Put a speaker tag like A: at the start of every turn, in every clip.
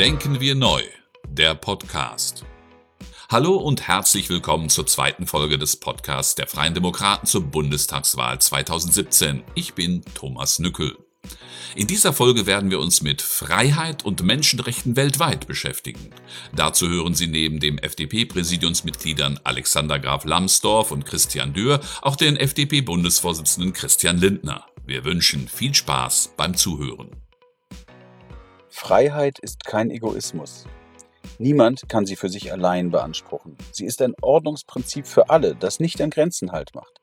A: Denken wir neu, der Podcast. Hallo und herzlich willkommen zur zweiten Folge des Podcasts der Freien Demokraten zur Bundestagswahl 2017. Ich bin Thomas Nückel. In dieser Folge werden wir uns mit Freiheit und Menschenrechten weltweit beschäftigen. Dazu hören Sie neben dem FDP-Präsidiumsmitgliedern Alexander Graf Lambsdorff und Christian Dürr auch den FDP-Bundesvorsitzenden Christian Lindner. Wir wünschen viel Spaß beim Zuhören.
B: Freiheit ist kein Egoismus. Niemand kann sie für sich allein beanspruchen. Sie ist ein Ordnungsprinzip für alle, das nicht an Grenzen halt macht.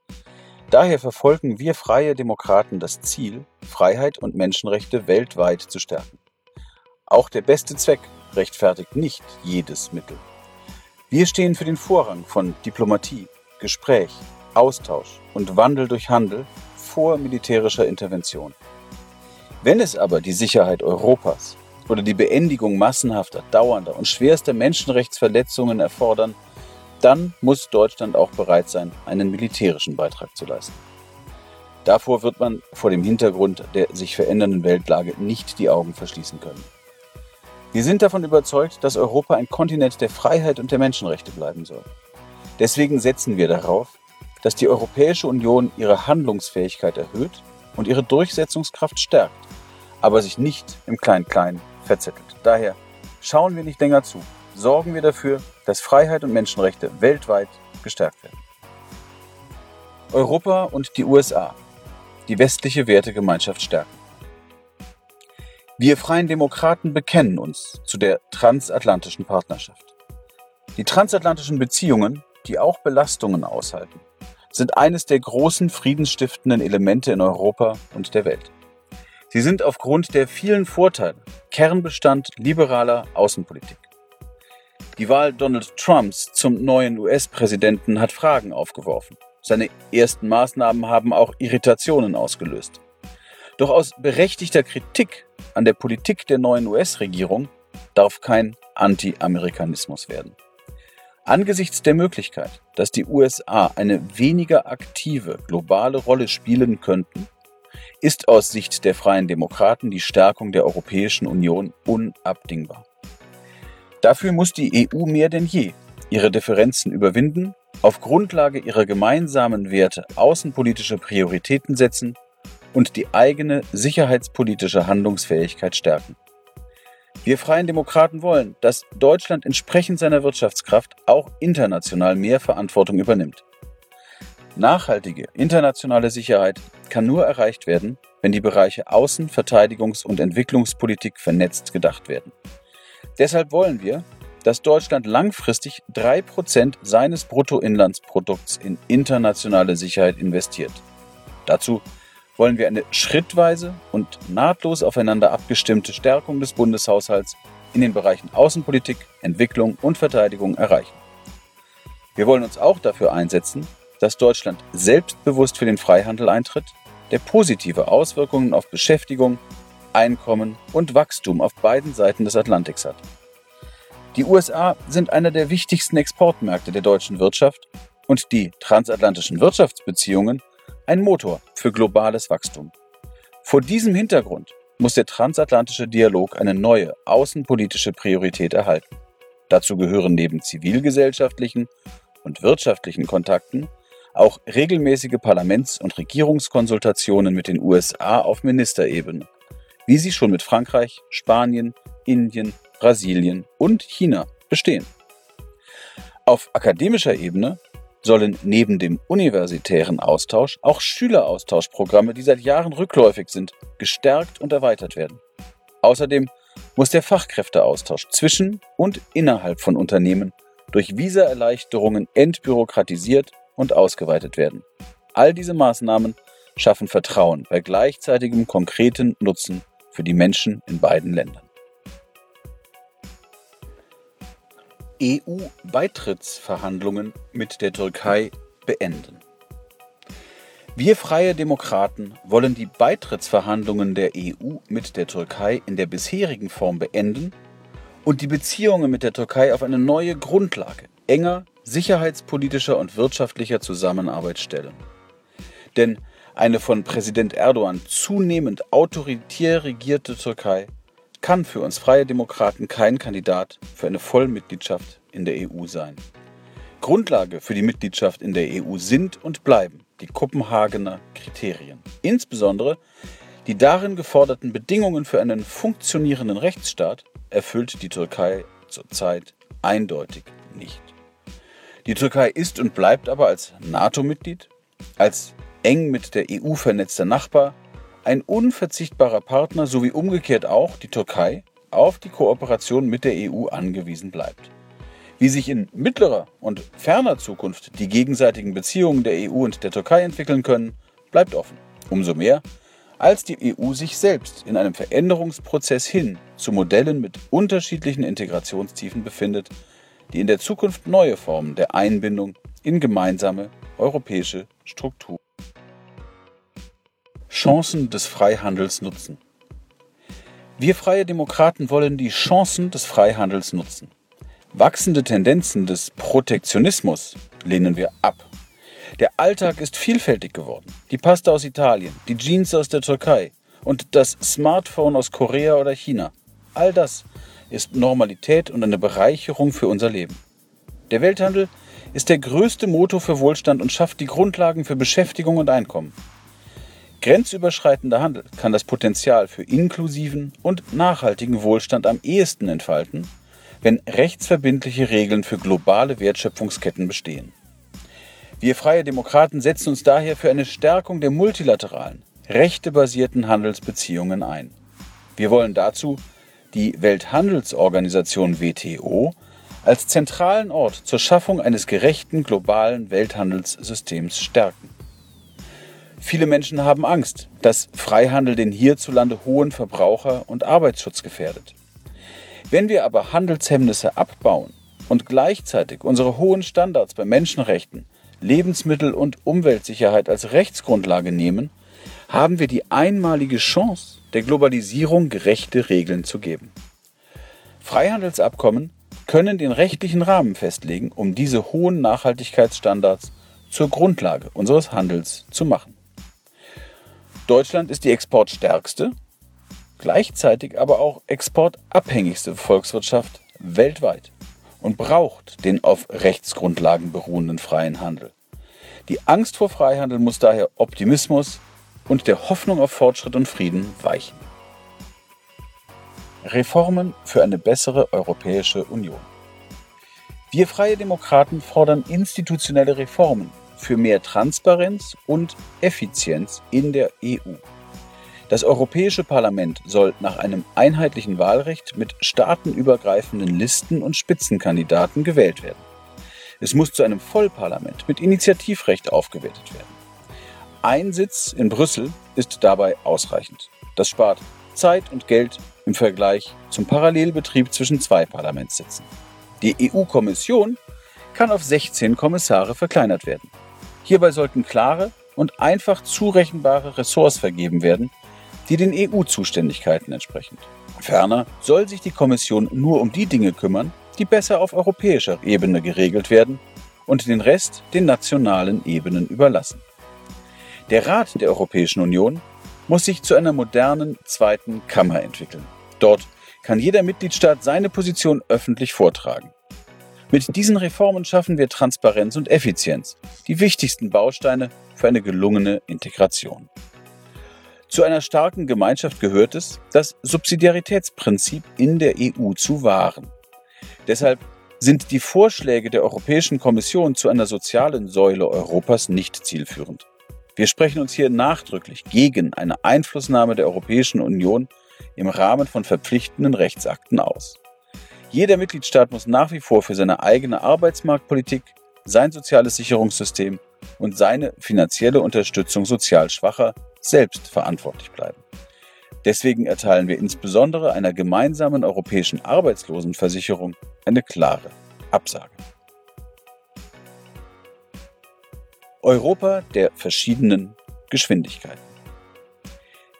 B: Daher verfolgen wir freie Demokraten das Ziel, Freiheit und Menschenrechte weltweit zu stärken. Auch der beste Zweck rechtfertigt nicht jedes Mittel. Wir stehen für den Vorrang von Diplomatie, Gespräch, Austausch und Wandel durch Handel vor militärischer Intervention. Wenn es aber die Sicherheit Europas oder die Beendigung massenhafter, dauernder und schwerster Menschenrechtsverletzungen erfordern, dann muss Deutschland auch bereit sein, einen militärischen Beitrag zu leisten. Davor wird man vor dem Hintergrund der sich verändernden Weltlage nicht die Augen verschließen können. Wir sind davon überzeugt, dass Europa ein Kontinent der Freiheit und der Menschenrechte bleiben soll. Deswegen setzen wir darauf, dass die Europäische Union ihre Handlungsfähigkeit erhöht und ihre Durchsetzungskraft stärkt, aber sich nicht im Klein-Klein verzettelt. Daher schauen wir nicht länger zu, sorgen wir dafür, dass Freiheit und Menschenrechte weltweit gestärkt werden. Europa und die USA, die westliche Wertegemeinschaft stärken. Wir Freien Demokraten bekennen uns zu der transatlantischen Partnerschaft. Die transatlantischen Beziehungen, die auch Belastungen aushalten, sind eines der großen friedensstiftenden Elemente in Europa und der Welt. Sie sind aufgrund der vielen Vorteile Kernbestand liberaler Außenpolitik. Die Wahl Donald Trumps zum neuen US-Präsidenten hat Fragen aufgeworfen. Seine ersten Maßnahmen haben auch Irritationen ausgelöst. Doch aus berechtigter Kritik an der Politik der neuen US-Regierung darf kein Anti-Amerikanismus werden. Angesichts der Möglichkeit, dass die USA eine weniger aktive globale Rolle spielen könnten, ist aus Sicht der Freien Demokraten die Stärkung der Europäischen Union unabdingbar. Dafür muss die EU mehr denn je ihre Differenzen überwinden, auf Grundlage ihrer gemeinsamen Werte außenpolitische Prioritäten setzen und die eigene sicherheitspolitische Handlungsfähigkeit stärken. Wir Freien Demokraten wollen, dass Deutschland entsprechend seiner Wirtschaftskraft auch international mehr Verantwortung übernimmt. Nachhaltige internationale Sicherheit kann nur erreicht werden, wenn die Bereiche Außen-, Verteidigungs- und Entwicklungspolitik vernetzt gedacht werden. Deshalb wollen wir, dass Deutschland langfristig 3% seines Bruttoinlandsprodukts in internationale Sicherheit investiert. Dazu wollen wir eine schrittweise und nahtlos aufeinander abgestimmte Stärkung des Bundeshaushalts in den Bereichen Außenpolitik, Entwicklung und Verteidigung erreichen. Wir wollen uns auch dafür einsetzen, dass Deutschland selbstbewusst für den Freihandel eintritt, der positive Auswirkungen auf Beschäftigung, Einkommen und Wachstum auf beiden Seiten des Atlantiks hat. Die USA sind einer der wichtigsten Exportmärkte der deutschen Wirtschaft und die transatlantischen Wirtschaftsbeziehungen ein Motor für globales Wachstum. Vor diesem Hintergrund muss der transatlantische Dialog eine neue außenpolitische Priorität erhalten. Dazu gehören neben zivilgesellschaftlichen und wirtschaftlichen Kontakten auch regelmäßige Parlaments- und Regierungskonsultationen mit den USA auf Ministerebene wie sie schon mit Frankreich, Spanien, Indien, Brasilien und China bestehen. Auf akademischer Ebene sollen neben dem universitären Austausch auch Schüleraustauschprogramme, die seit Jahren rückläufig sind, gestärkt und erweitert werden. Außerdem muss der Fachkräfteaustausch zwischen und innerhalb von Unternehmen durch Visaerleichterungen entbürokratisiert und ausgeweitet werden. All diese Maßnahmen schaffen Vertrauen bei gleichzeitigem konkreten Nutzen für die Menschen in beiden Ländern. EU-Beitrittsverhandlungen mit der Türkei beenden. Wir freie Demokraten wollen die Beitrittsverhandlungen der EU mit der Türkei in der bisherigen Form beenden und die Beziehungen mit der Türkei auf eine neue Grundlage enger sicherheitspolitischer und wirtschaftlicher Zusammenarbeit stellen. Denn eine von Präsident Erdogan zunehmend autoritär regierte Türkei kann für uns Freie Demokraten kein Kandidat für eine Vollmitgliedschaft in der EU sein. Grundlage für die Mitgliedschaft in der EU sind und bleiben die Kopenhagener Kriterien. Insbesondere die darin geforderten Bedingungen für einen funktionierenden Rechtsstaat erfüllt die Türkei zurzeit eindeutig nicht. Die Türkei ist und bleibt aber als NATO-Mitglied, als eng mit der EU vernetzter Nachbar, ein unverzichtbarer Partner sowie umgekehrt auch die Türkei auf die Kooperation mit der EU angewiesen bleibt. Wie sich in mittlerer und ferner Zukunft die gegenseitigen Beziehungen der EU und der Türkei entwickeln können, bleibt offen. Umso mehr, als die EU sich selbst in einem Veränderungsprozess hin zu Modellen mit unterschiedlichen Integrationstiefen befindet, die in der Zukunft neue Formen der Einbindung in gemeinsame europäische Strukturen. Chancen des Freihandels nutzen. Wir freie Demokraten wollen die Chancen des Freihandels nutzen. Wachsende Tendenzen des Protektionismus lehnen wir ab. Der Alltag ist vielfältig geworden. Die Pasta aus Italien, die Jeans aus der Türkei und das Smartphone aus Korea oder China. All das ist Normalität und eine Bereicherung für unser Leben. Der Welthandel ist der größte Motor für Wohlstand und schafft die Grundlagen für Beschäftigung und Einkommen. Grenzüberschreitender Handel kann das Potenzial für inklusiven und nachhaltigen Wohlstand am ehesten entfalten, wenn rechtsverbindliche Regeln für globale Wertschöpfungsketten bestehen. Wir Freie Demokraten setzen uns daher für eine Stärkung der multilateralen, rechtebasierten Handelsbeziehungen ein. Wir wollen dazu die Welthandelsorganisation WTO als zentralen Ort zur Schaffung eines gerechten globalen Welthandelssystems stärken. Viele Menschen haben Angst, dass Freihandel den hierzulande hohen Verbraucher- und Arbeitsschutz gefährdet. Wenn wir aber Handelshemmnisse abbauen und gleichzeitig unsere hohen Standards bei Menschenrechten, Lebensmittel- und Umweltsicherheit als Rechtsgrundlage nehmen, haben wir die einmalige Chance, der Globalisierung gerechte Regeln zu geben. Freihandelsabkommen können den rechtlichen Rahmen festlegen, um diese hohen Nachhaltigkeitsstandards zur Grundlage unseres Handels zu machen. Deutschland ist die exportstärkste, gleichzeitig aber auch exportabhängigste Volkswirtschaft weltweit und braucht den auf Rechtsgrundlagen beruhenden freien Handel. Die Angst vor Freihandel muss daher Optimismus und der Hoffnung auf Fortschritt und Frieden weichen. Reformen für eine bessere Europäische Union. Wir freie Demokraten fordern institutionelle Reformen für mehr Transparenz und Effizienz in der EU. Das Europäische Parlament soll nach einem einheitlichen Wahlrecht mit staatenübergreifenden Listen und Spitzenkandidaten gewählt werden. Es muss zu einem Vollparlament mit Initiativrecht aufgewertet werden. Ein Sitz in Brüssel ist dabei ausreichend. Das spart Zeit und Geld im Vergleich zum Parallelbetrieb zwischen zwei Parlamentssitzen. Die EU-Kommission kann auf 16 Kommissare verkleinert werden. Hierbei sollten klare und einfach zurechenbare Ressorts vergeben werden, die den EU-Zuständigkeiten entsprechen. Ferner soll sich die Kommission nur um die Dinge kümmern, die besser auf europäischer Ebene geregelt werden und den Rest den nationalen Ebenen überlassen. Der Rat der Europäischen Union muss sich zu einer modernen zweiten Kammer entwickeln. Dort kann jeder Mitgliedstaat seine Position öffentlich vortragen. Mit diesen Reformen schaffen wir Transparenz und Effizienz, die wichtigsten Bausteine für eine gelungene Integration. Zu einer starken Gemeinschaft gehört es, das Subsidiaritätsprinzip in der EU zu wahren. Deshalb sind die Vorschläge der Europäischen Kommission zu einer sozialen Säule Europas nicht zielführend. Wir sprechen uns hier nachdrücklich gegen eine Einflussnahme der Europäischen Union im Rahmen von verpflichtenden Rechtsakten aus. Jeder Mitgliedstaat muss nach wie vor für seine eigene Arbeitsmarktpolitik, sein soziales Sicherungssystem und seine finanzielle Unterstützung sozial Schwacher selbst verantwortlich bleiben. Deswegen erteilen wir insbesondere einer gemeinsamen europäischen Arbeitslosenversicherung eine klare Absage. Europa der verschiedenen Geschwindigkeiten.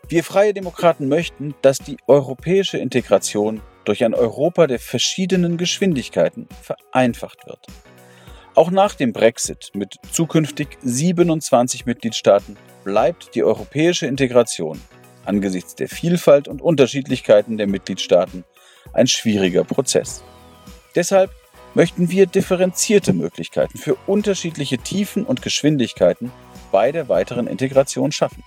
B: Wir freie Demokraten möchten, dass die europäische Integration durch ein Europa der verschiedenen Geschwindigkeiten vereinfacht wird. Auch nach dem Brexit mit zukünftig 27 Mitgliedstaaten bleibt die europäische Integration angesichts der Vielfalt und Unterschiedlichkeiten der Mitgliedstaaten ein schwieriger Prozess. Deshalb möchten wir differenzierte Möglichkeiten für unterschiedliche Tiefen und Geschwindigkeiten bei der weiteren Integration schaffen.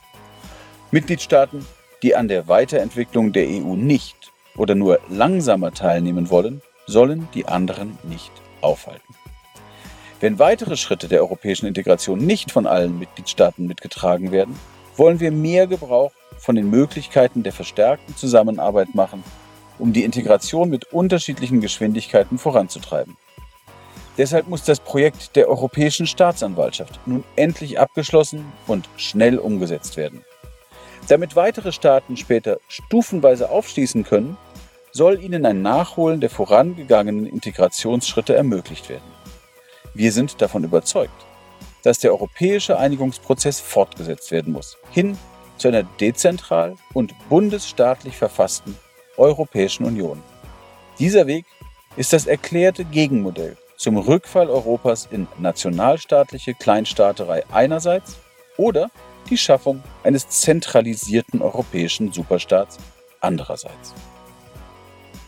B: Mitgliedstaaten, die an der Weiterentwicklung der EU nicht oder nur langsamer teilnehmen wollen, sollen die anderen nicht aufhalten. Wenn weitere Schritte der europäischen Integration nicht von allen Mitgliedstaaten mitgetragen werden, wollen wir mehr Gebrauch von den Möglichkeiten der verstärkten Zusammenarbeit machen, um die Integration mit unterschiedlichen Geschwindigkeiten voranzutreiben. Deshalb muss das Projekt der Europäischen Staatsanwaltschaft nun endlich abgeschlossen und schnell umgesetzt werden. Damit weitere Staaten später stufenweise aufschließen können, soll ihnen ein Nachholen der vorangegangenen Integrationsschritte ermöglicht werden. Wir sind davon überzeugt, dass der europäische Einigungsprozess fortgesetzt werden muss, hin zu einer dezentral und bundesstaatlich verfassten Europäischen Union. Dieser Weg ist das erklärte Gegenmodell zum Rückfall Europas in nationalstaatliche Kleinstaaterei einerseits oder die Schaffung eines zentralisierten europäischen Superstaats andererseits.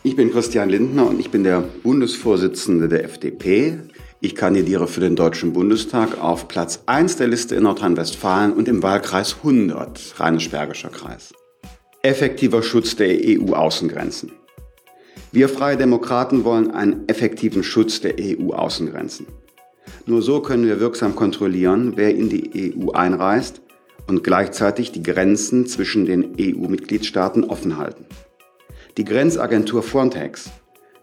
C: Ich bin Christian Lindner und ich bin der Bundesvorsitzende der FDP. Ich kandidiere für den Deutschen Bundestag auf Platz 1 der Liste in Nordrhein-Westfalen und im Wahlkreis 100, Rheinisch-Bergischer Kreis. Effektiver Schutz der EU-Außengrenzen. Wir Freie Demokraten wollen einen effektiven Schutz der EU-Außengrenzen. Nur so können wir wirksam kontrollieren, wer in die EU einreist und gleichzeitig die Grenzen zwischen den EU-Mitgliedstaaten offen halten. Die Grenzagentur Frontex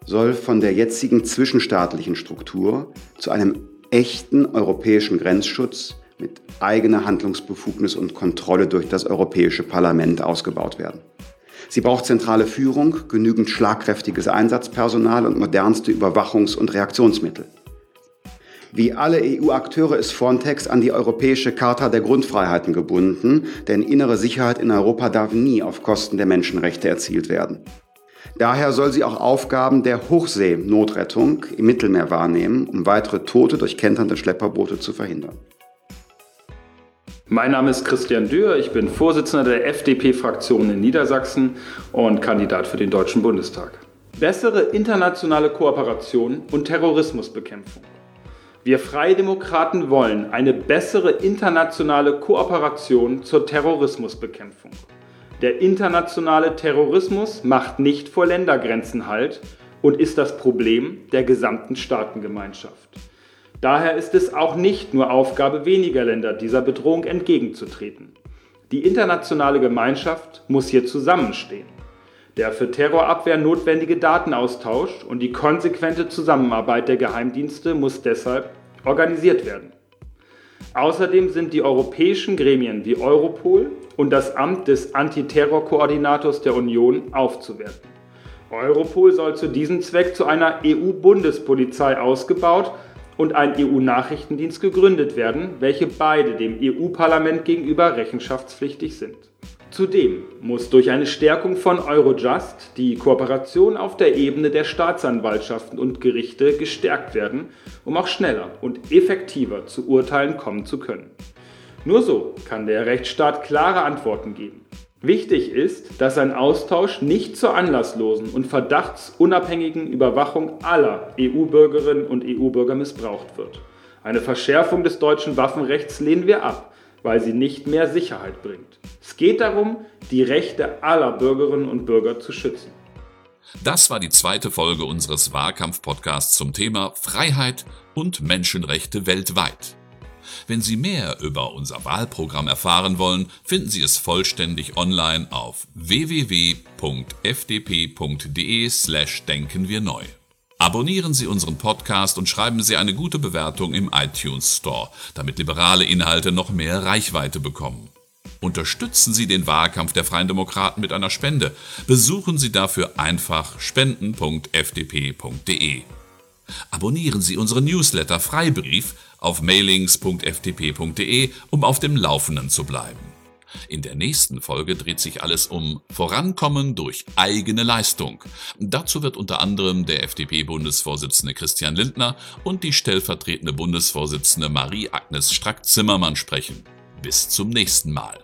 C: soll von der jetzigen zwischenstaatlichen Struktur zu einem echten europäischen Grenzschutz mit eigener Handlungsbefugnis und Kontrolle durch das Europäische Parlament ausgebaut werden. Sie braucht zentrale Führung, genügend schlagkräftiges Einsatzpersonal und modernste Überwachungs- und Reaktionsmittel. Wie alle EU-Akteure ist Frontex an die Europäische Charta der Grundfreiheiten gebunden, denn innere Sicherheit in Europa darf nie auf Kosten der Menschenrechte erzielt werden. Daher soll sie auch Aufgaben der Hochseenotrettung im Mittelmeer wahrnehmen, um weitere Tote durch kenternde Schlepperboote zu verhindern.
D: Mein Name ist Christian Dürr, ich bin Vorsitzender der FDP-Fraktion in Niedersachsen und Kandidat für den Deutschen Bundestag. Bessere internationale Kooperation und Terrorismusbekämpfung. Wir Freie Demokraten wollen eine bessere internationale Kooperation zur Terrorismusbekämpfung. Der internationale Terrorismus macht nicht vor Ländergrenzen Halt und ist das Problem der gesamten Staatengemeinschaft. Daher ist es auch nicht nur Aufgabe weniger Länder, dieser Bedrohung entgegenzutreten. Die internationale Gemeinschaft muss hier zusammenstehen. Der für Terrorabwehr notwendige Datenaustausch und die konsequente Zusammenarbeit der Geheimdienste muss deshalb organisiert werden. Außerdem sind die europäischen Gremien wie Europol und das Amt des Antiterrorkoordinators der Union aufzuwerten. Europol soll zu diesem Zweck zu einer EU-Bundespolizei ausgebaut und ein EU-Nachrichtendienst gegründet werden, welche beide dem EU-Parlament gegenüber rechenschaftspflichtig sind. Zudem muss durch eine Stärkung von Eurojust die Kooperation auf der Ebene der Staatsanwaltschaften und Gerichte gestärkt werden, um auch schneller und effektiver zu Urteilen kommen zu können. Nur so kann der Rechtsstaat klare Antworten geben. Wichtig ist, dass ein Austausch nicht zur anlasslosen und verdachtsunabhängigen Überwachung aller EU-Bürgerinnen und EU-Bürger missbraucht wird. Eine Verschärfung des deutschen Waffenrechts lehnen wir ab, weil sie nicht mehr Sicherheit bringt. Es geht darum, die Rechte aller Bürgerinnen und Bürger zu schützen.
A: Das war die zweite Folge unseres Wahlkampf-Podcasts zum Thema Freiheit und Menschenrechte weltweit. Wenn Sie mehr über unser Wahlprogramm erfahren wollen, finden Sie es vollständig online auf www.fdp.de/slash denken wir neu. Abonnieren Sie unseren Podcast und schreiben Sie eine gute Bewertung im iTunes Store, damit liberale Inhalte noch mehr Reichweite bekommen. Unterstützen Sie den Wahlkampf der Freien Demokraten mit einer Spende. Besuchen Sie dafür einfach spenden.fdp.de. Abonnieren Sie unseren Newsletter Freibrief auf mailings.fdp.de, um auf dem Laufenden zu bleiben. In der nächsten Folge dreht sich alles um Vorankommen durch eigene Leistung. Dazu wird unter anderem der FDP-Bundesvorsitzende Christian Lindner und die stellvertretende Bundesvorsitzende Marie-Agnes Strack-Zimmermann sprechen. Bis zum nächsten Mal.